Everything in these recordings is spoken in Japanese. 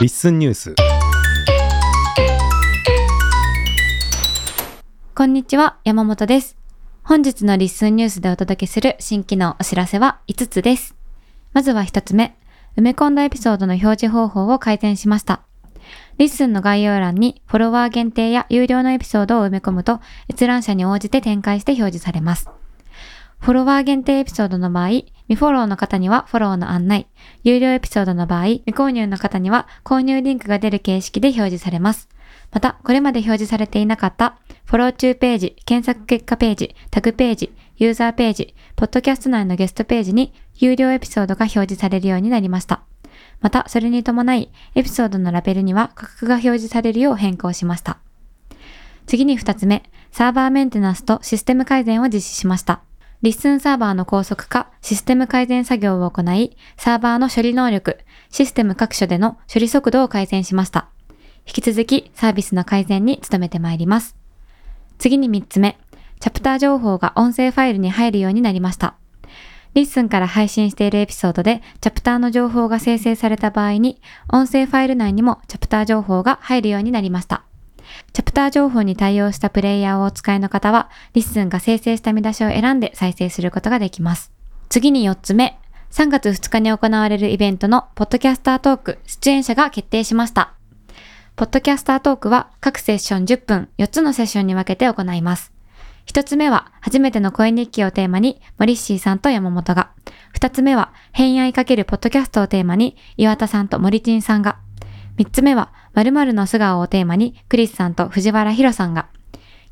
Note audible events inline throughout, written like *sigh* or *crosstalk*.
LISTENニュースこんにちは、山本です。本日の LISTENニュースでお届けする新機能お知らせは5つです。まずは1つ目、埋め込んだエピソードの表示方法を改善しました。リッスンの概要欄にフォロワー限定や有料のエピソードを埋め込むと閲覧者に応じて展開して表示されます。フォロワー限定エピソードの場合、未フォローの方にはフォローの案内、有料エピソードの場合、未購入の方には購入リンクが出る形式で表示されます。また、これまで表示されていなかった、フォロー中ページ、検索結果ページ、タグページ、ユーザーページ、ポッドキャスト内のゲストページに、有料エピソードが表示されるようになりました。また、それに伴い、エピソードのラベルには価格が表示されるよう変更しました。次に2つ目、サーバーメンテナンスとシステム改善を実施しました。LISTENサーバーの高速化、システム改善作業を行い、サーバーの処理能力、システム各所での処理速度を改善しました。引き続きサービスの改善に努めてまいります。次に3つ目、チャプター情報が音声ファイルに入るようになりました。 LISTENから配信しているエピソードでチャプターの情報が生成された場合に、音声ファイル内にもチャプター情報が入るようになりました。チャプター情報に対応したプレイヤーをお使いの方は、 LISTENが生成した見出しを選んで再生することができます。次に4つ目、3月2日に行われるイベントのポッドキャスタートーク出演者が決定しました。ポッドキャスタートークは各セッション10分4つのセッションに分けて行います。一つ目は、初めての声日記をテーマに、モリッシーさんと山本が。二つ目は、偏愛かけるポッドキャストをテーマに、岩田さんと森珍さんが。三つ目は、〇〇の素顔をテーマに、クリスさんと藤原博さんが。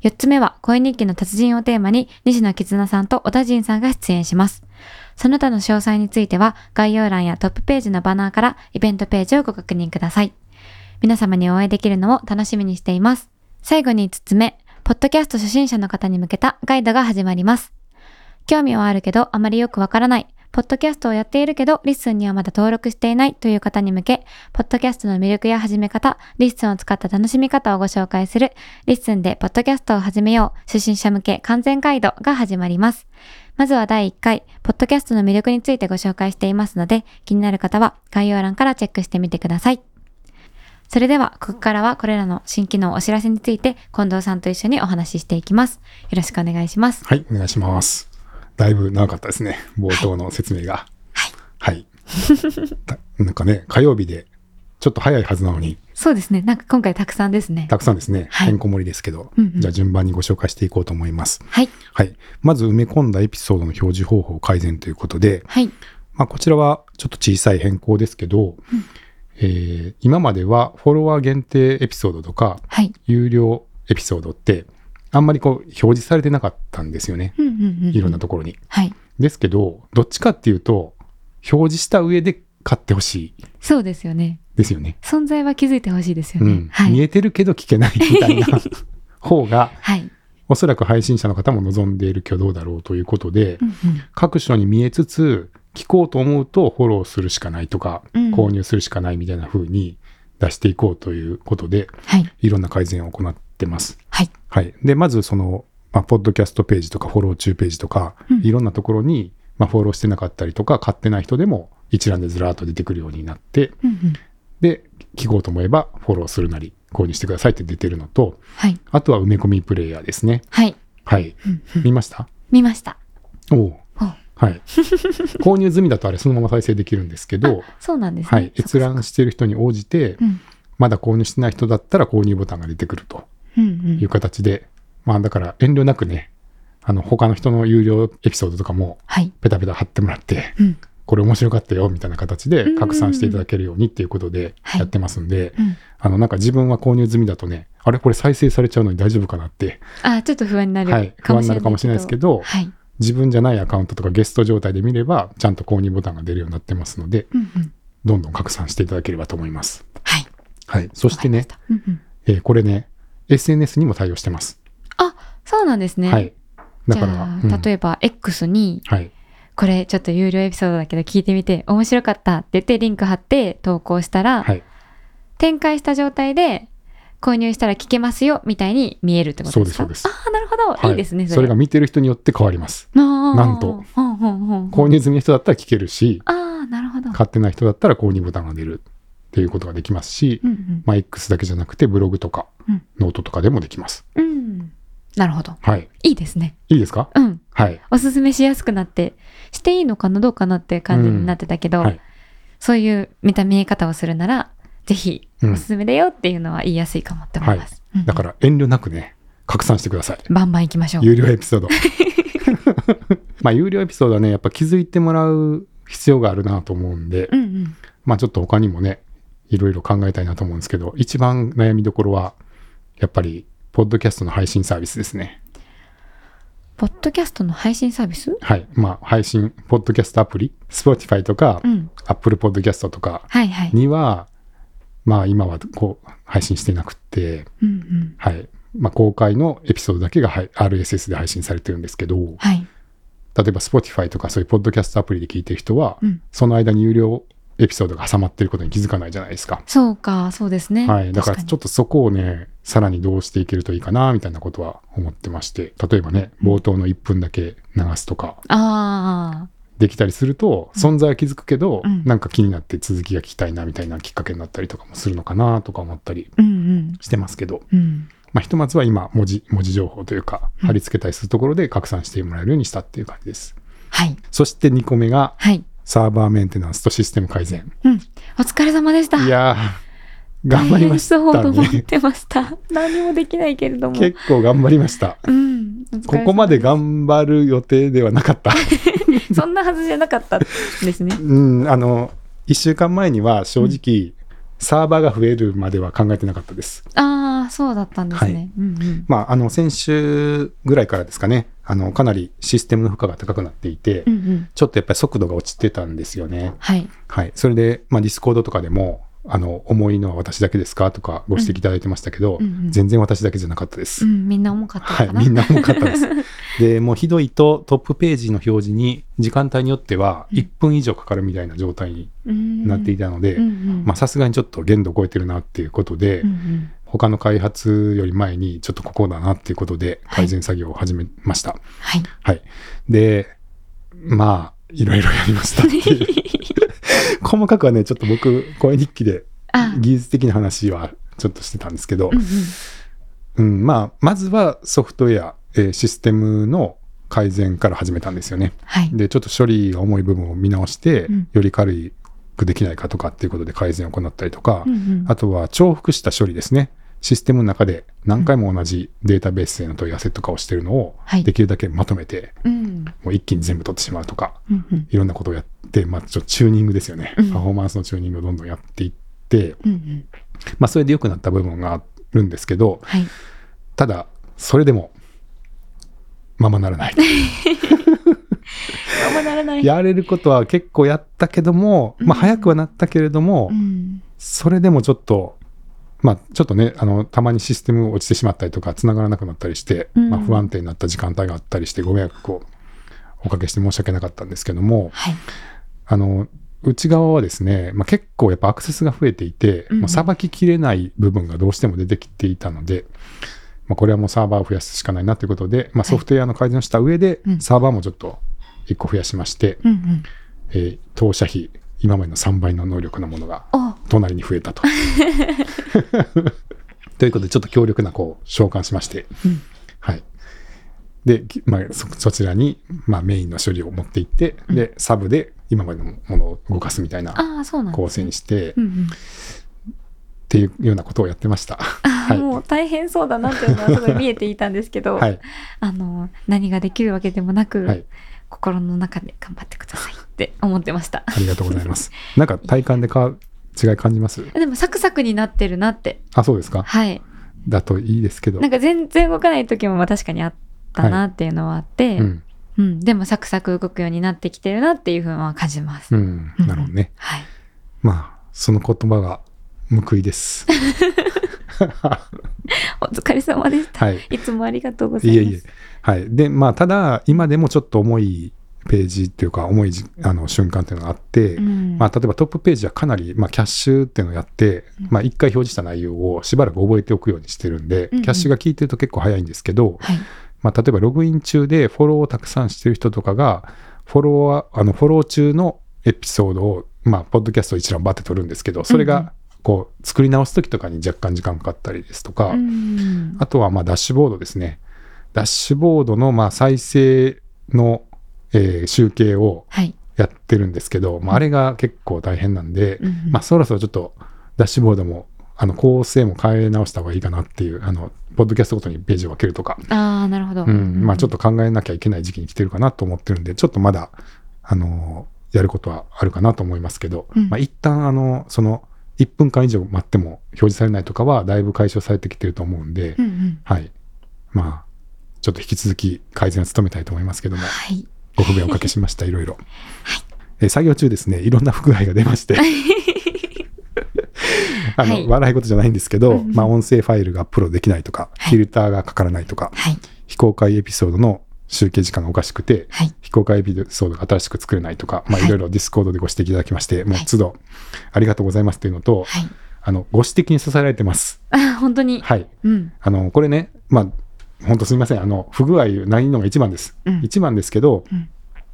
四つ目は、声日記の達人をテーマに、西野絆さんと小田陣さんが出演します。その他の詳細については、概要欄やトップページのバナーから、イベントページをご確認ください。皆様にお会いできるのを楽しみにしています。最後に5つ目、ポッドキャスト初心者の方に向けたガイドが始まります。興味はあるけどあまりよくわからない。ポッドキャストをやっているけど、リッスンにはまだ登録していないという方に向け、ポッドキャストの魅力や始め方、リッスンを使った楽しみ方をご紹介する、LISTENでポッドキャストを始めよう、初心者向け完全ガイドが始まります。まずは第1回、ポッドキャストの魅力についてご紹介していますので、気になる方は概要欄からチェックしてみてください。それでは、ここからはこれらの新機能お知らせについて、近藤さんと一緒にお話ししていきます。よろしくお願いします。はい、お願いします。だいぶ長かったですね、冒頭の説明が。はい。たなんかね、火曜日でちょっと早いはずなのに、そうですね。なんか今回たくさんですね。たくさんですね、はいてんこ盛りですけど、うんうんじゃあ順番にご紹介していこうと思います。はい。はい。まず埋め込んだエピソードの表示方法改善ということで、はい。まあ、こちらはちょっと小さい変更ですけど、えー今まではフォロワー限定エピソードとか、はい。有料エピソードって、あんまりこう表示されてなかったんですよね。うんうんうんうんいろんなところに。はい。ですけど、どっちかっていうと、表示した上で買ってほしいそうですよね。ですよね。存在は気づいてほしいですよね。うん。はい。見えてるけど聞けないみたいな *laughs* 方が、はい。おそらく配信者の方も望んでいる挙動だろうということで、うんうん各所に見えつつ、聞こうと思うとフォローするしかないとか、うん購入するしかないみたいな風に出していこうということで、はい。いろんな改善を行ってます。はい。はい。で、まずその、まあ、ポッドキャストページとかフォロー中ページとか、うんいろんなところに、まあ、フォローしてなかったりとか、買ってない人でも一覧でずらーっと出てくるようになって、うんうんで、聞こうと思えばフォローするなり、購入してくださいって出てるのと、はい。あとは埋め込みプレイヤーですね。はい。はい。うんうん見ました？見ました。おおはい。*laughs* 購入済みだとあれそのまま再生できるんですけど、そうなんですね。はい。閲覧してる人に応じて、うん。まだ購入してない人だったら購入ボタンが出てくるとうんうんいう形で、まあだから遠慮なくね、あの他の人の有料エピソードとかもはい。ペタペタ貼ってもらって、うん。これ面白かったよみたいな形で拡散していただけるようにっていうことではいやってますんで、うん。あのなんか自分は購入済みだとね、あれこれ再生されちゃうのに大丈夫かなって、あ、ちょっと不安になる。はい、不安になるかもしれないですけど、はい。自分じゃないアカウントとかゲスト状態で見れば、ちゃんと購入ボタンが出るようになってますので、うんうん。どんどん拡散していただければと思います。はい。はい。そしてね、うんうん。えーこれね、SNS にも対応してます。あ、そうなんですね。はい。だから、あ、うん例えば X に、はい。これちょっと有料エピソードだけど聞いてみて面白かったって言ってリンク貼って投稿したら、はい。展開した状態で購入したら聞けますよみたいに見えるってことですか？そうですそうですああ、なるほど。、はいいですね。それが見てる人によって変わります。ななんと。ほんほんほん購入済みの人だったら聞けるし、ああ、なるほど。買ってない人だったら購入ボタンが出る。っていうことができますし、うんまあ、X だけじゃなくてブログとかうんノートとかでもできます。うん。うん。なるほど。はい。いいですね。いいですか？うん。はい。おすすめしやすくなって、していいのかなどうかなって感じになってたけど、はい。そういう見た見え方をするなら、ぜひ、うんおすすめだよっていうのは言いやすいかもって思います。うんだから遠慮なくね、拡散してください。バンバン行きましょう。有料エピソード。*laughs* まあ、有料エピソードはね、やっぱ気づいてもらう必要があるなと思うんで、うんうん。まあちょっと他にもね、いろいろ考えたいなと思うんですけど、一番悩みどころは、やっぱり、ポッドキャストの配信サービスですね。ポッドキャストの配信サービス？はい。まあ、配信、ポッドキャストアプリ、Spotify とか、うん。Apple Podcast とかはいはい。には、まあ今はこう、配信してなくて、うんうん。はい。まあ公開のエピソードだけがはい RSS で配信されてるんですけど、はい。例えば Spotify とかそういうポッドキャストアプリで聞いてる人は、うんその間に有料エピソードが挟まってることに気づかないじゃないですか。そうか、そうですね。はい。だから確ちょっとそこをね、さらにどうしていけるといいかな、みたいなことは思ってまして、例えばね、冒頭の1分だけ流すとか、ああ、できたりすると、存在は気づくけど、うんなんか気になって続きが聞きたいな、みたいなきっかけになったりとかもするのかな、とか思ったりうんうん。してますけど、うん。まあ、ひとまずは今、文字、文字情報というか、うん貼り付けたりするところで拡散してもらえるようにしたっていう感じです。はい。そして2個目が、はい。サーバーメンテナンスとシステム改善。うん。お疲れ様でした。いやー、頑張りました大変そうと思っね。てました。*laughs* 何もできないけれども。結構頑張りました。うん。ここまで頑張る予定ではなかった。*laughs* そんなはずじゃなかったですね。*laughs* うん、あの、1週間前には正直、サーバーが増えるまでは考えてなかったです。ああ、そうだったんですね。はいうんうん。まあ、あの、先週ぐらいからですかね、あの、かなりシステムの負荷が高くなっていて、うんうん。ちょっとやっぱり速度が落ちてたんですよね。はい。はい。それで、まあ、 Discord とかでも、あの、重いのは私だけですかとかご指摘いただいてましたけど、うんうんうん全然私だけじゃなかったです。うん、みんな重かったはい。みんな重かったです。*laughs* で、もうひどいとトップページの表示に時間帯によっては1分以上かかるみたいな状態にうんなっていたので、さすがにちょっと限度を超えてるなっていうことで、うんうん他の開発より前にちょっとここだなっていうことではい改善作業を始めました。はい。はい。で、まあ、いろいろやりました。*laughs* 細かくはね、ちょっと僕、声日記であ、技術的な話はちょっとしてたんですけど、うんうん。うん、まあ、まずはソフトウェア、えーシステムの改善から始めたんですよね。はい。で、ちょっと処理が重い部分を見直して、うんより軽くできないかとかっていうことで改善を行ったりとか、うんうんあとは重複した処理ですね。システムの中で何回も同じデータベースへの問い合わせとかをしてるのをはいできるだけまとめて、うんもう一気に全部取ってしまうとか、うんうんいろんなことをやって、まあ、ちょっとチューニングですよね。うんパフォーマンスのチューニングをどんどんやっていって、うんうんまあ、それで良くなった部分があるんですけど、はい。ただ、それでも、ままならない。あんまならない。やれることは結構やったけども、まあ、うん早くはなったけれども、うんそれでもちょっと、まあ、ちょっとね、あの、たまにシステム落ちてしまったりとか、繋がらなくなったりして、うんまあ、不安定になった時間帯があったりして、ご迷惑をおかけして申し訳なかったんですけども、はい。あの、内側はですね、まあ、結構やっぱアクセスが増えていて、さばききれない部分がどうしても出てきていたので、まあ、これはもうサーバーを増やすしかないなということで、まあ、ソフトウェアの改善をした上で、うんサーバーもちょっと1個増やしまして、うんうん。えー当社費、今までの3倍の能力のものがお隣に増えたと。*laughs* ということで、ちょっと強力なこう召喚しまして、うんはい。で、きまあ、そそちらに、まあ、メインの処理を持っていって、で、サブで今までのものを動かすみたいな構成にして、っうんうん。ていうようなことをやってました。あはいーもう大変そうだなっていうのはすごい見えていたんですけど、*laughs* はい。あの、何ができるわけでもなく、はい。心の中で頑張ってくださいって思ってました。ありがとうございます。なんか体感でか違い感じます？*laughs* でもサクサクになってるなって。あ、そうですかはい。だといいですけど。なんか全然動かない時もまあ確かにあったなっていうのはあって、うん。うん、でもサクサク動くようになってきてるなっていうふうは感じます。うん。なるほどね。はい。まあ、その言葉が報いです。*laughs* *laughs* お疲れ様でした。はい。いつもありがとうございます。いえいえ。はい。で、まあ、ただ、今でもちょっと重いページっていうか、重いじあの瞬間っていうのがあって、うんまあ、例えばトップページはかなり、まあ、キャッシュっていうのをやって、まあ、一回表示した内容をしばらく覚えておくようにしてるんで、うんうんキャッシュが効いてると結構早いんですけど、はい。まあ、例えばログイン中でフォローをたくさんしてる人とかが、フォローは、あの、フォロー中のエピソードを、まあ、ポッドキャストを一覧バって取るんですけど、それうんうんがこう作り直す時とかに若干時間かかったりですとか、うんあとはまあダッシュボードですね。ダッシュボードのまあ再生の、えー集計をはい。やってるんですけど、まあ、あれが結構大変なんで、うんうんまあ、そろそろちょっとダッシュボードもあの構成も変え直した方がいいかなっていうあのポッドキャストごとにページを分けるとか、ああ、なるほど。うんまあ、ちょっと。と考えなきゃいけない時期に来てるかなと思ってるんでちょっとまだあのやることはあるかなと思いますけど、うんまあ、一旦あのその1分間以上待っても表示されないとかはだいぶ解消されてきてると思うんで、うんうん。はい。まあちょっと引き続き改善を努めたいと思いますけどもはい。ご不便をおかけしましたいろいろ、*laughs* えー作業中ですねいろんな不具合が出まして。*laughs* あの、はい。笑い事じゃないんですけど、まあ、音声ファイルがアップロードできないとか、はい。フィルターがかからないとかはい。非公開エピソードの集計時間がおかしくて、はい。非公開エピソードが新しく作れないとか、まあ、はいいろいろ Discord でご指摘いただきまして、もうはい都度ありがとうございますというのと、はい。あのご指摘に支えられてます。あ、本当に。はい。うん。あのこれね、まあ、本当すみません、あの不具合ないのが一番です。うん一番ですけど、うん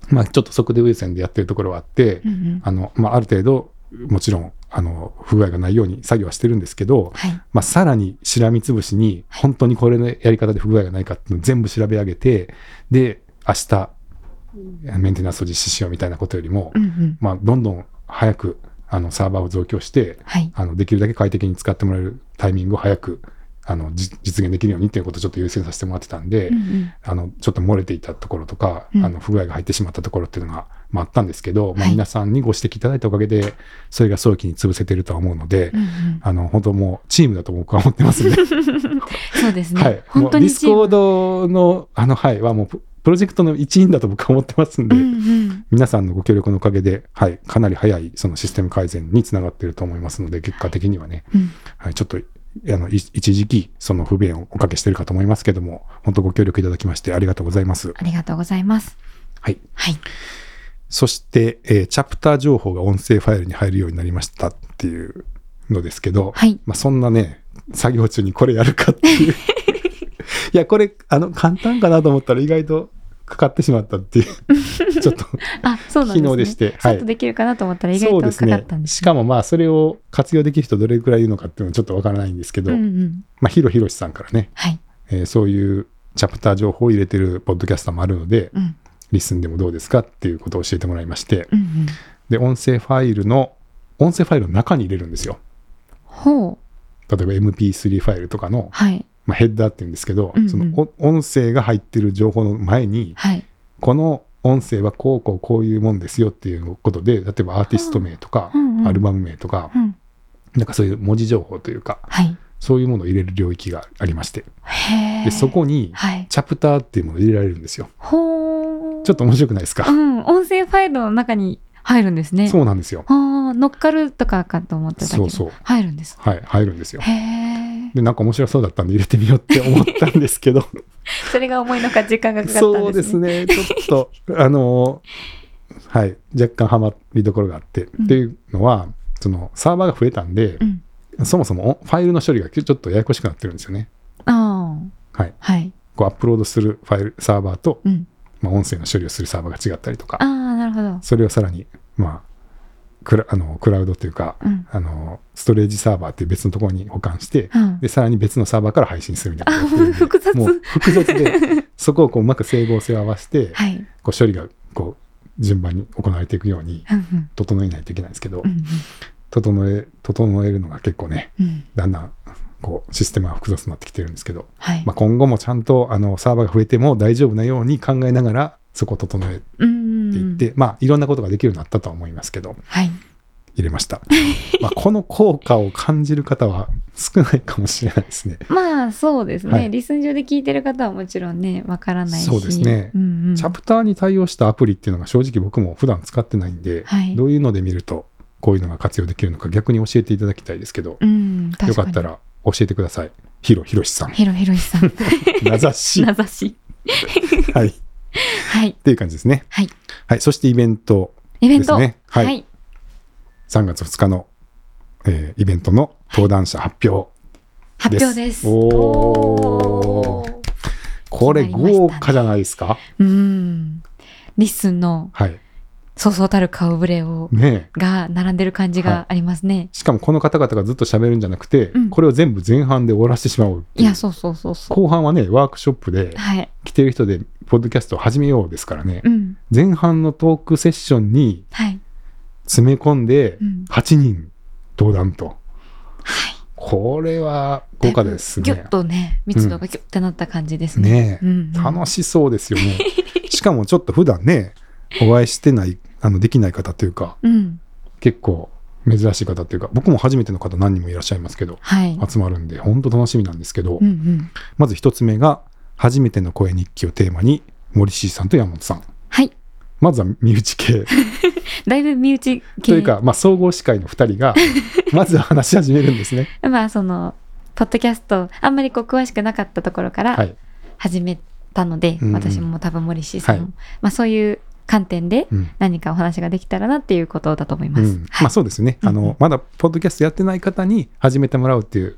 まあ、ちょっと速度優先でやってるところはあって、うんうん。あのまあ、ある程度、もちろんあの不具合がないように作業はしてるんですけど、はい。まあ、さらにしらみつぶしに、本当にこれのやり方で不具合がないかっていうのを全部調べ上げて、で、明日、メンテナンスを実施しようみたいなことよりも、うんうん。まあ、どんどん早くあのサーバーを増強して、はい。あのできるだけ快適に使ってもらえるタイミングを早くあのじ実現できるようにっていうことをちょっと優先させてもらってたんで、うんうん。あのちょっと漏れていたところとか、うんあの不具合が入ってしまったところっていうのが、まあ、あったんですけど、まあ、はい皆さんにご指摘いただいたおかげでそれが早期に潰せてるとは思うので、うんうん。あの本当もうチームだと僕は思ってますんで、*laughs* そうですね。はい、本当に Discord のあの、はい、はもうププロジェクトの一員だと僕は思ってますんで、うんうん。皆さんのご協力のおかげで、はい、かなり早いそのシステム改善につながっていると思いますので結果的にはね、うん。はい、ちょっとあのい一時期その不便をおかけしているかと思いますけども本当ご協力いただきましてありがとうございます。ありがとうございます。はい、はい。そして、えーチャプター情報が音声ファイルに入るようになりましたっていうのですけど、はい。まあ、そんなね作業中にこれやるかっていう *laughs* いやこれあの簡単かなと思ったら意外とかかってしまったっていう *laughs* ちょっとあ、そうなんですね。機能でしてちょはいっとできるかなと思ったら意外とかかそうですねったんですしかもまあそれを活用できる人どれくらいいるのかっていうのはちょっとわからないんですけど、うんうん。まあ、ヒロヒロシさんからね、はい。えーそういうチャプター情報を入れてるポッドキャスターもあるので、うん。リスンでもどうですかっていうことを教えてもらいまして、うんうん。で、音声ファイルの、音声ファイルの中に入れるんですよ。ほう。例えば MP3 ファイルとかの、はい。まあ、ヘッダーって言うんですけど、うんうんそのお音声が入ってる情報の前に、はい。この音声はこうこうこういうもんですよっていうことで、例えばアーティスト名とか、うんうんアルバム名とか、うん。なんかそういう文字情報というか、はい。そういうものを入れる領域がありまして。で、そこに、はい。チャプターっていうものを入れられるんですよ。ちょっと面白くないですか、うん。音声ファイルの中に入るんですね。そうなんですよ。乗っかるとかかと思ってたけど。そうそう入るんです。はい、入るんですよ。で、なんか面白そうだったんで入れてみようって思ったんですけど、*laughs* それが思いのか時間がかかったんですね。そうですね、ちょっと、*laughs* あのーはい、若干ハマりどころがあって、うんっていうのは、そのサーバーが増えたんでう、ん。そもそもファイルの処理がちょっとややこしくなってるんですよね。ああ。はい。はい。こうアップロードするファイル、サーバーと、うん。まあ、音声の処理をするサーバーが違ったりとか、ああ、なるほど。それをさらに、まあ、クラあのクラウドというか、うん。あのストレージサーバーっていう別のところに保管して、うん。でさらに別のサーバーから配信するみたいな複雑もう複雑で *laughs* そこをこううまく整合性を合わせて、はい。こう処理がこう順番に行われていくようにうんうん。整えないといけないんですけど、うん整え整えるのが結構ねうん。うん。だんだんこうシステムが複雑になってきてるんですけど、はい。まあ、今後もちゃんとあのサーバーが増えても大丈夫なように考えながらそこを整えうん。ていって、まあいろんなことができるようになったとは思いますけどはい。入れました *laughs* まあこの効果を感じる方は少ないかもしれないですねまあ、そうですね。はいリスン上で聞いてる方はもちろんね、わからないし。そうですねうんうん。チャプターに対応したアプリっていうのが正直僕も普段使ってないんで、はいどういうので見るとこういうのが活用できるのか逆に教えていただきたいですけど、うん。よかった。ら教えてください。ヒロヒロシさん。ヒロヒロシさん。名指し。*laughs* 名指し。*laughs* はい。っはい。ていう感じですね。はい。はい。そしてイベントイベント。ですね。はい。はい。3月2日の、えーイベントの登壇者発表。発表です。おーおーこれ豪華じゃないですか？うん。 LISTEN のはい。そうそうたる顔ぶれを、ねが並んでる感じがありますね。しかもこの方々がずっと喋るんじゃなくて、うんこれを全部前半で終わらせてしまういういや、そうそうそうそう。後半はねワークショップではい。来てる人でポッドキャストを始めようですからね、うん。前半のトークセッションにはい。詰め込んでうん8人登壇と、はい。これは豪華ですねギュッとね、密度がギュッてなった感じですね。ねえうんうん楽しそうですよねしかもちょっと普段ねお会いしてないあのできない方というかうん。結構珍しい方っていうか僕も初めての方何人もいらっしゃいますけどはい。集まるんで本当楽しみなんですけど、うんうん。まず一つ目が初めての声日記をテーマに森進さんと山本さんはい。まずは身内系 *laughs* だいぶ身内系。というか、まあ、総合司会の2人が *laughs* まずは話し始めるんですね。*laughs* まあ、その、ポッドキャスト、あんまりこう詳しくなかったところからはい、始めたので、うんうん私も多分森氏さんも、はいまあそういう観点でうん。何かお話ができたらなっていうことだと思います。うん。まあそうですね、あうんうん。のまだポッドキャストやってない方に始めてもらうっていう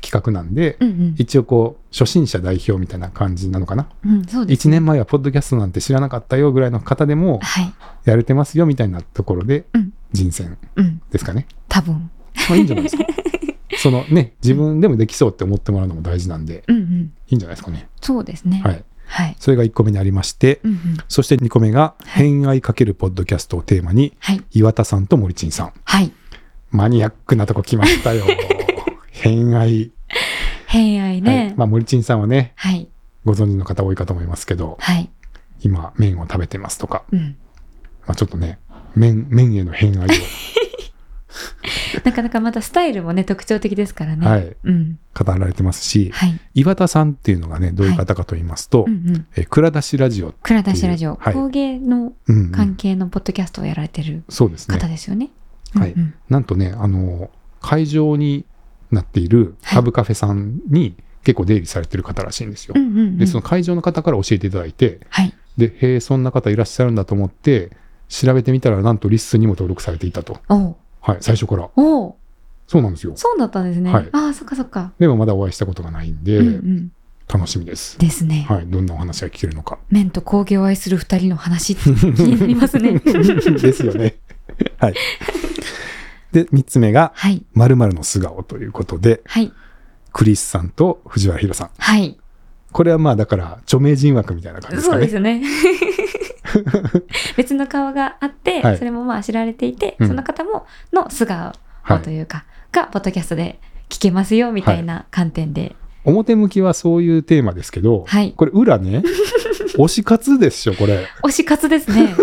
企画なんで、うんうん。一応こう初心者代表みたいな感じなのかな、うん、そうです、1年前はポッドキャストなんて知らなかったよぐらいの方でもはい。やれてますよみたいなところでうん。人選うん。ですかね、多分。まあ、いいんじゃないですか。*laughs* そのね自分でもできそうって思ってもらうのも大事なんで。うんうん。いいんじゃないですかね。そうですね。はいはい。それが1個目にありまして、うんうん。そして2個目が「はい偏愛かけるポッドキャスト」をテーマにはい。岩田さんと森珍さんはい。マニアックなとこ来ましたよ *laughs* 偏愛、偏愛はいね。まあ、森珍さんはねはい。ご存知の方多いかと思いますけどはい。今麺を食べてますとか、うん。まあ、ちょっとね麺麺への偏愛を *laughs* *laughs* なかなかまたスタイルもね、特徴的ですからね。はいうん。語られてますしはい。岩田さんっていうのがねどういう方かと言いますと、うんうん。え蔵出しラジオ、倉田氏ラジオ、はい工芸の関係のポッドキャストをやられてるそうですね方ですよね。はいうんうんなんとねあの会場になっているはいハブカフェさんに結構出入りされてる方らしいんですよ。うんうんうんでその会場の方から教えていただいてはい。でへえそんな方いらっしゃるんだと思って調べてみたらなんとリストにも登録されていたと、はい、最初からおうそうなんですよそうだったんですね。はいああ、そっかそっか。でもまだお会いしたことがないんで、うんうん。楽しみです、ですね。はい、どんなお話が聞けるのか麺と工芸を愛する二人の話 *laughs* 気になりますね。*laughs* ですよね *laughs* はいで3つ目がはい。「まるの素顔」ということではい。クリスさんと藤原宏さんはい。これはまあだから著名人枠みたいな感じですかねそうですね。*laughs* 別の顔があって、はいそれもまあ知られていて、うんその方もの素顔はいというか、がポッドキャストで聞けますよみたいな観点で。表向きはそういうテーマですけど、はいこれ裏ね *laughs* 推し活でしょこれ推し活ですね。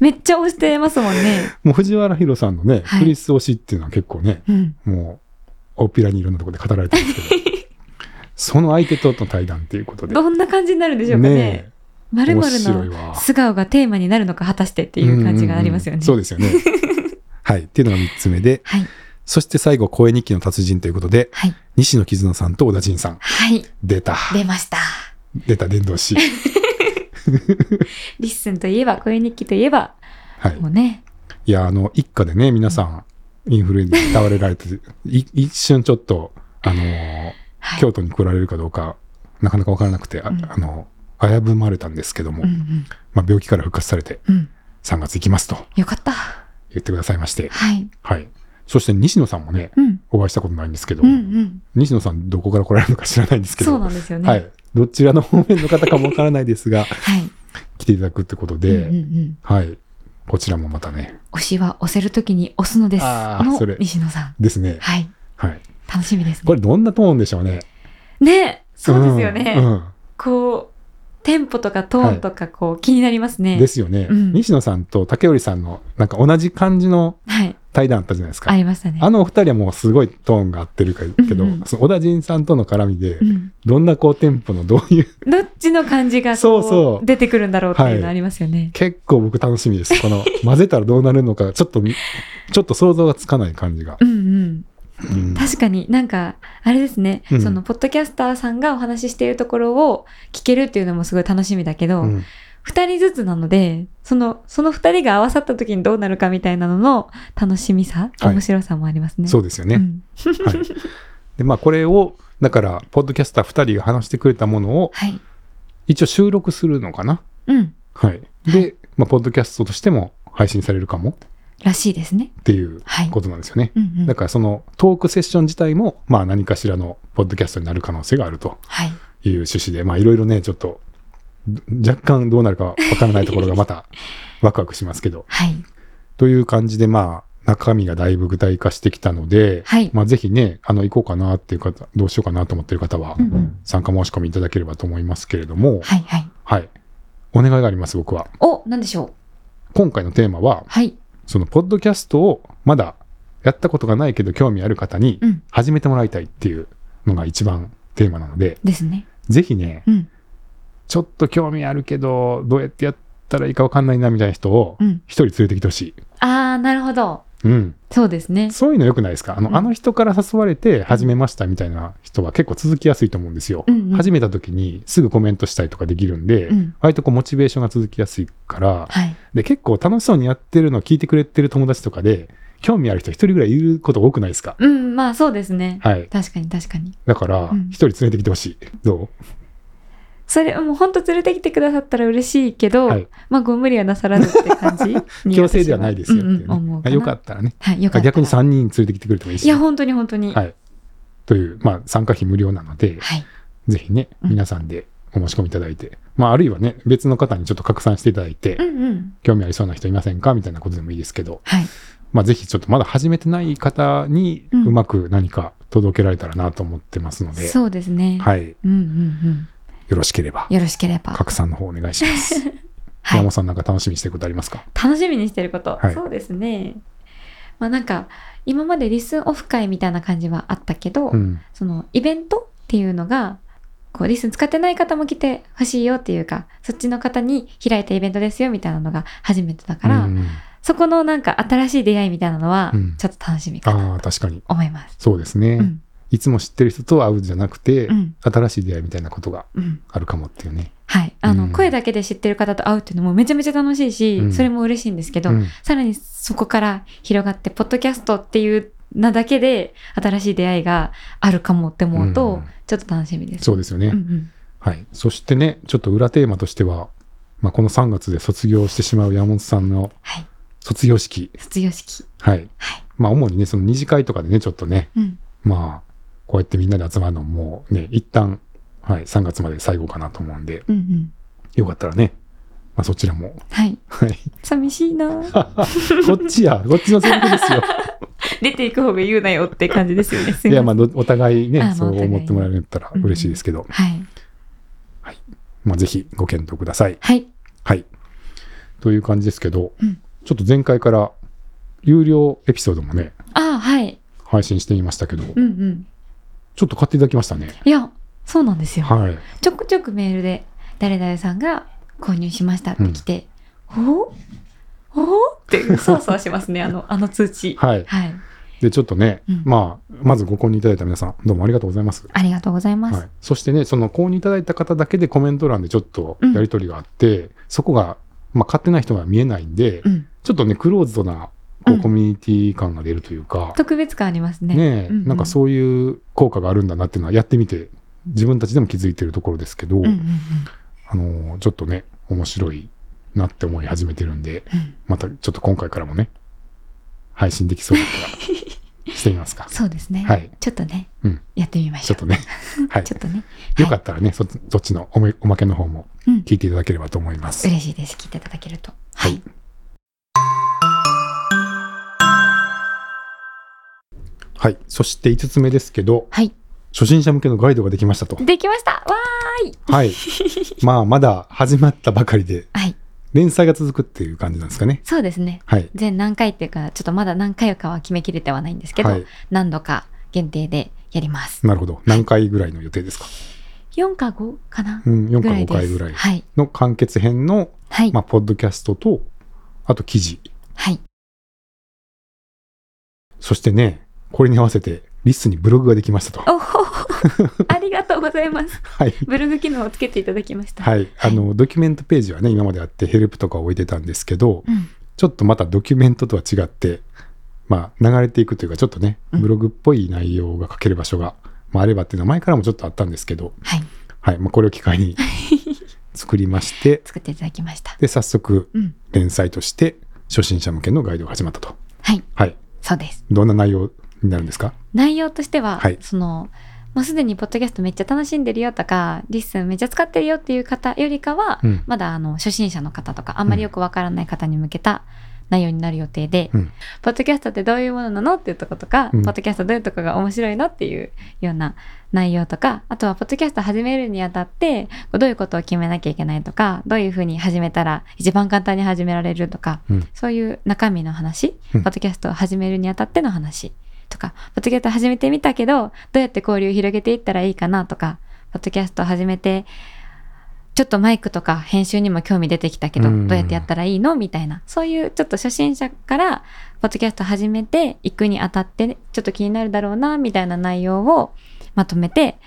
めっちゃ推してますもんね。もう藤原宏さんのね、はいクリス推しっていうのは結構ねうん。もう大っぴらにいろんなところで語られてるんですけど *laughs* その相手との対談っていうことでどんな感じになるんでしょうかね。ねまるのわ素顔がテーマになるのか果たしてっていう感じがありますよね。うんうんうんそうですよね *laughs* はいっていうのが3つ目ではい。そして最後声日記の達人ということではい。西野絆さんと小田陣さんはい。出た出ました。出た伝道師 *laughs* LISTEN といえば、声日記といえば、はいもうね。いやあの一家でね皆さんインフルエンザに倒れられてい一瞬ちょっとあのーはい。京都に来られるかどうかなかなか分からなくて、あうんあの危ぶまれたんですけども、うんうん。まあ、病気から復活されてうん。3月行きますとよかった。言ってくださいまして、はい。はい、そして西野さんもねうん。お会いしたことないんですけど、うんうん。西野さんどこから来られるのか知らないんですけどそうなんですよね。はい、どちらの方面の方かもわからないですが *laughs* はい。来ていただくってことで、うんうんうん。はい、こちらもまたね推しは押せるときに押すのです。のあーそれ西野さん。ですね、はい。はい、楽しみですね。これどんなトーンでしょうねねそうですよね。うんうんこう、テンポとかトーンとかこう、気になりますね。ですよね、うん西野さんと竹織さんのなんか同じ感じのはい。対談あったじゃないですかありましたね。あのお二人はもうすごいトーンが合ってるけど、うんうんその小田陣さんとの絡みで、うん。どんなこうテンポのどういうどっちの感じがこそうそう出てくるんだろうっていうのはいありますよね。結構僕楽しみですこの混ぜたらどうなるのかちょっとみちょっと想像がつかない感じが、うんうん。うん。確かになんか、あれですね、うん。その、ポッドキャスターさんがお話ししているところを聞けるっていうのもすごい楽しみだけど、うん。二、人ずつなので、その、その二人が合わさった時にどうなるかみたいなのの楽しみさ、はい。面白さもありますね。そうですよね、うん。はい、*laughs* でまあこれをだからポッドキャスター2人が話してくれたものをはい。一応収録するのかな？うん。はい。で、まあ、ポッドキャストとしても配信されるかも？っらしいですね。ていうはい。ことなんですよね。うんうんだからそのトークセッション自体も、まあ何かしらのポッドキャストになる可能性があるとはい。いう趣旨で、まあいろいろね、ちょっと若干どうなるかわからないところが *laughs* またワクワクしますけど。はい。という感じで、まあ中身がだいぶ具体化してきたので、はいまあぜひね、あの行こうかなっていう方、どうしようかなと思ってる方はうんうん参加申し込みいただければと思いますけれども、はいはい。はい。お願いがあります、僕は。お、なんでしょう？今回のテーマは、はい。そのポッドキャストをまだやったことがないけど興味ある方にうん。始めてもらいたいっていうのが一番テーマなので、ですね。ぜひね、うん。ちょっと興味あるけど、どうやってやったらいいかわかんないなみたいな人をうん。一人連れてきてほしい。あー、なるほど。うん。そうですね。そういうの良くないですか？あの,、うんあの人から誘われて始めましたみたいな人は結構続きやすいと思うんですよ。うんうん始めた時にすぐコメントしたりとかできるんで、うん。割とこうモチベーションが続きやすいから、はい。で、結構楽しそうにやってるのを聞いてくれてる友達とかで、興味ある人一人ぐらいいること多くないですか？うん、まあそうですね。はい。確かに確かに。だからうん、一人連れてきてほしい。どそれ、もう本当連れてきてくださったら嬉しいけど、はいまあご無理はなさらずって感じ？*laughs* 強制ではないですよっていうね。うんうん思うかなよかったらね。はい、よかったら。逆に3人連れてきてくれてもいいし。いや、本当に本当に。。はいい。という、まあ、参加費無料なので、はい。ぜひね、うん皆さんでお申し込みいただいて、まあ、あるいはね、別の方にちょっと拡散していただいて、うんうん。興味ありそうな人いませんか？みたいなことでもいいですけど、はい。まあ、ぜひちょっとまだ始めてない方にうんうまく何か届けられたらなと思ってますので、そうですね。はい。うんうんうん。よろしければ、よろしければ。拡散の方お願いします。*laughs* はい山本。さんなんか楽しみにしてることありますか？楽しみにしてること。はいそうですね。まあなんか、今までリスンオフ会みたいな感じはあったけど、うん。そのイベントっていうのが、こうリスン使ってない方も来てほしいよっていうか、そっちの方に開いたイベントですよみたいなのが初めてだから、うんそこのなんか新しい出会いみたいなのはうん、ちょっと楽しみかなああ、確かに。思います。そうですね。うん。いつも知ってる人と会うんじゃなくて、うん。新しい出会いみたいなことがうん。あるかもっていうね。はい。あの、うん声だけで知ってる方と会うっていうのもめちゃめちゃ楽しいし、うんそれも嬉しいんですけど、うんさらにそこから広がって、ポッドキャストっていうなだけで新しい出会いがあるかもって思うと、うんちょっと楽しみです。そうですよね。うんうん。はい。そしてね、ちょっと裏テーマとしては、まあ、この3月で卒業してしまう山本さんのはい。卒業式。卒業式。はい。はい。まあ、主にね、その二次会とかでね、ちょっとね、うん。まあ、こうやってみんなで集まるのもね、一旦、はい、3月まで最後かなと思うんで、うんうん。よかったらね、まあ、そちらも、はい。はい。寂しいな *laughs* こっちや、こっちのセリフですよ。*laughs* 出ていく方が言うなよって感じですよね。すいや、まあ、お互いね、そう思ってもらえたら嬉しいですけど、はい。まあ、ぜひご検討ください。はい。はい。という感じですけど、うんちょっと前回から有料エピソードもね、ああ、はい。配信してみましたけど、うんうん。ちょっと買っていただきましたね。いや、そうなんですよ。はい。ちょくちょくメールで、誰々さんが購入しましたって来て、お？お？って、そわそわしますね、あの、*laughs* あの通知。はい。はい。で、ちょっとね、うんまあ、まずご購入いただいた皆さん、どうもありがとうございます。ありがとうございます。はい、そしてね、その購入いただいた方だけでコメント欄でちょっとうんやり取りがあって、そこが、まあ、買ってない人が見えないんで、うん。ちょっとね、クローズドなこううんコミュニティ感が出るというか、特別感ありますね。ねえ、うんうんなんかそういう効果があるんだなっていうのはやってみて、自分たちでも気づいてるところですけど、うんうんうんあのーちょっとね、面白いなって思い始めてるんで、うんまたちょっと今回からもね、配信できそうだったらしてみますか。*laughs* そうですね。はいちょっとね、うんやってみましょう。ちょっとね、はいちょ。っとね。*laughs* よかったらね、そそっちのおめおまけの方もうん。聞いていただければと思います。嬉しいです。聞いていただけると。はい。はい。そして5つ目ですけど、はい。初心者向けのガイドができましたと。できましたわーいはい。*laughs* まあ、まだ始まったばかりで、はい。連載が続くっていう感じなんですかね。そうですね。はい。全何回っていうか、ちょっとまだ何回かは決めきれてはないんですけど、はい。何度か限定でやります。なるほど。何回ぐらいの予定ですか？4か5かな、うん、4か5ぐらいです。回ぐらい。の完結編の、はい。まあ、ポッドキャストと、あと記事。はい。そしてね、これに合わせて、リスにブログができましたと。ありがとうございます。*laughs* はい。ブログ機能をつけていただきました。はい。あの、ドキュメントページはね、今まであってヘルプとか置いてたんですけど、うん。ちょっとまたドキュメントとは違って、まあ、流れていくというか、ちょっとね、うんブログっぽい内容が書ける場所が、まあ、あればっていうのは前からもちょっとあったんですけど、はい。はい。まあ、これを機会に *laughs* 作りまして、作っていただきました。で、早速、うん。連載として初心者向けのガイドが始まったと。はい、はい。そうです。どんな内容になるんですか？内容としては、はい。その、もうすでにポッドキャストめっちゃ楽しんでるよとか、 LISTEN めっちゃ使ってるよっていう方よりかは、うん。まだあの初心者の方とか、あんまりよくわからない方に向けた内容になる予定で、うん。ポッドキャストってどういうものなのっていうとことか、うん。ポッドキャストどういうとこが面白いのっていうような内容とか、あとはポッドキャスト始めるにあたって、どういうことを決めなきゃいけないとか、どういうふうに始めたら一番簡単に始められるとか、うん。そういう中身の話、うん。ポッドキャストを始めるにあたっての話とか、ポッドキャスト始めてみたけど、どうやって交流を広げていったらいいかなとか、ポッドキャスト始めて、ちょっとマイクとか編集にも興味出てきたけど、うんどうやってやったらいいのみたいな、そういうちょっと初心者から、ポッドキャスト始めていくにあたって、ちょっと気になるだろうな、みたいな内容をまとめて、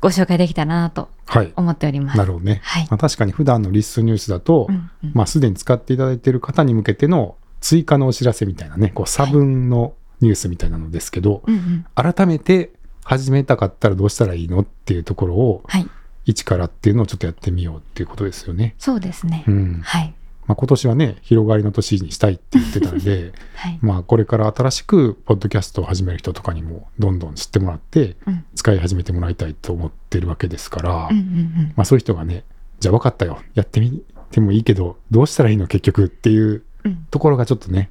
ご紹介できたらなとはい。思っております。なるほどね。はいまあ、確かに普段のリッスンニュースだと、うんうんまあ、すでに使っていただいている方に向けての追加のお知らせみたいなね、こう差分のニュースみたいなのですけど、うんうん改めて始めたかったらどうしたらいいのっていうところを、はい。一からっていうのをちょっとやってみようっていうことですよね。そうですね。うん。はい。まあ、今年はね、広がりの年にしたいって言ってたんで、*laughs* はい。まあ、これから新しくポッドキャストを始める人とかにもどんどん知ってもらって、うん使い始めてもらいたいと思ってるわけですから、うんうんうんまあ、そういう人がね、じゃあ分かったよ、やってみてもいいけど、どうしたらいいの結局っていううんところがちょっとね、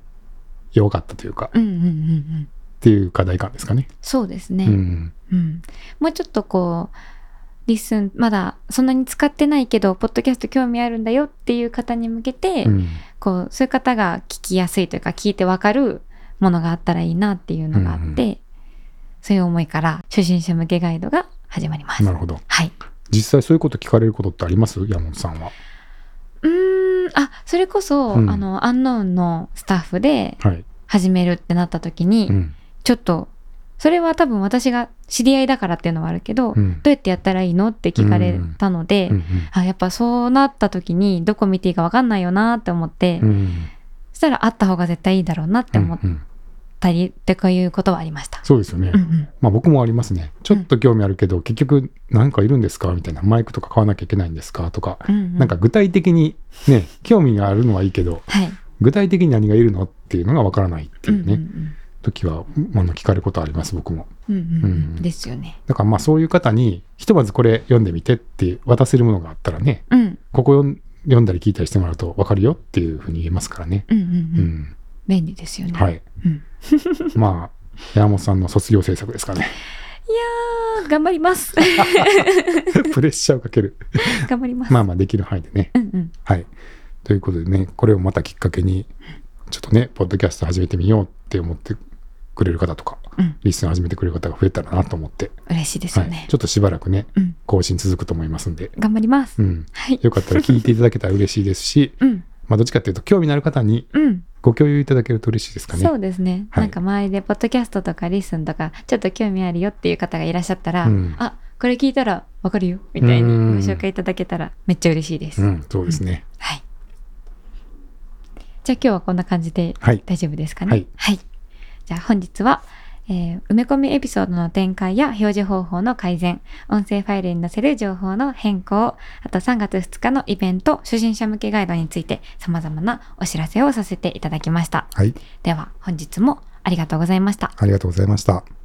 弱かったというか、うんうんうんうんっていう課題感ですかね。そうですね、うん。うんもうちょっとこう LISTEN まだそんなに使ってないけどポッドキャスト興味あるんだよっていう方に向けて、うん。こうそういう方が聞きやすいというか聞いてわかるものがあったらいいなっていうのがあって、うんそういう思いから初心者向けガイドが始まります。なるほど。はい。実際そういうこと聞かれることってあります？山本さんは。うーんあそれこそ、うんあのアンノーンのスタッフではい。始めるってなった時に、うん。ちょっとそれは多分私が知り合いだからっていうのはあるけど、うんどうやってやったらいいのって聞かれたので、うんあやっぱそうなった時にどこ見ていいか分かんないよなって思って、うん。うん。そしたらあった方が絶対いいだろうなって思っうんうんたりってこういうことはありました。そうですよね。うんうんまあ僕もありますね。ちょっと興味あるけど、結局何かいるんですか？みたいな。マイクとか買わなきゃいけないんですか？とか。うんうんなんか具体的にね、興味があるのはいいけど、はい具体的に何がいるのっていうのがわからないっていうね、うんうん時は、あの、聞かれることあります、僕も。うんうんうんうんですよね。だからまあそういう方に、ひとまずこれ読んでみてって渡せるものがあったらね、うんここ読んだり聞いたりしてもらうと分かるよっていうふうに言えますからね。うんうんううんん。便利ですよね。はい。うん *laughs* まあ、山本さんの卒業制作ですかね。いやー頑張ります。*laughs* プレッシャーをかける。頑張ります。まあまあできる範囲でね。うんうんはい。ということでね、これをまたきっかけに、ちょっとね、ポッドキャスト始めてみようって思ってくれる方とか、うんリスン始めてくれる方が増えたらなと思って、嬉しいですよはいね。。ちょっとしばらくね、うん更新続くと思いますんで、頑張ります。うん。はい。よかったら聞いていただけたら嬉しいですし、うんまあどっちかっていうと、興味のある方にうん。ご共有いただけると嬉しいですかね。そうですね、はい。なんか周りでポッドキャストとかリスンとかちょっと興味あるよっていう方がいらっしゃったら、うん。あこれ聞いたらわかるよみたいにうん。ご紹介いただけたらめっちゃ嬉しいです、うん、そうですね。はい。じゃあ今日はこんな感じではい。大丈夫ですかね？はい、じゃあ本日は、えー埋め込みエピソードの展開や表示方法の改善音声ファイルに載せる情報の変更あと3月2日のイベント初心者向けガイドについて様々なお知らせをさせていただきましたはい。では本日もありがとうございましたありがとうございました。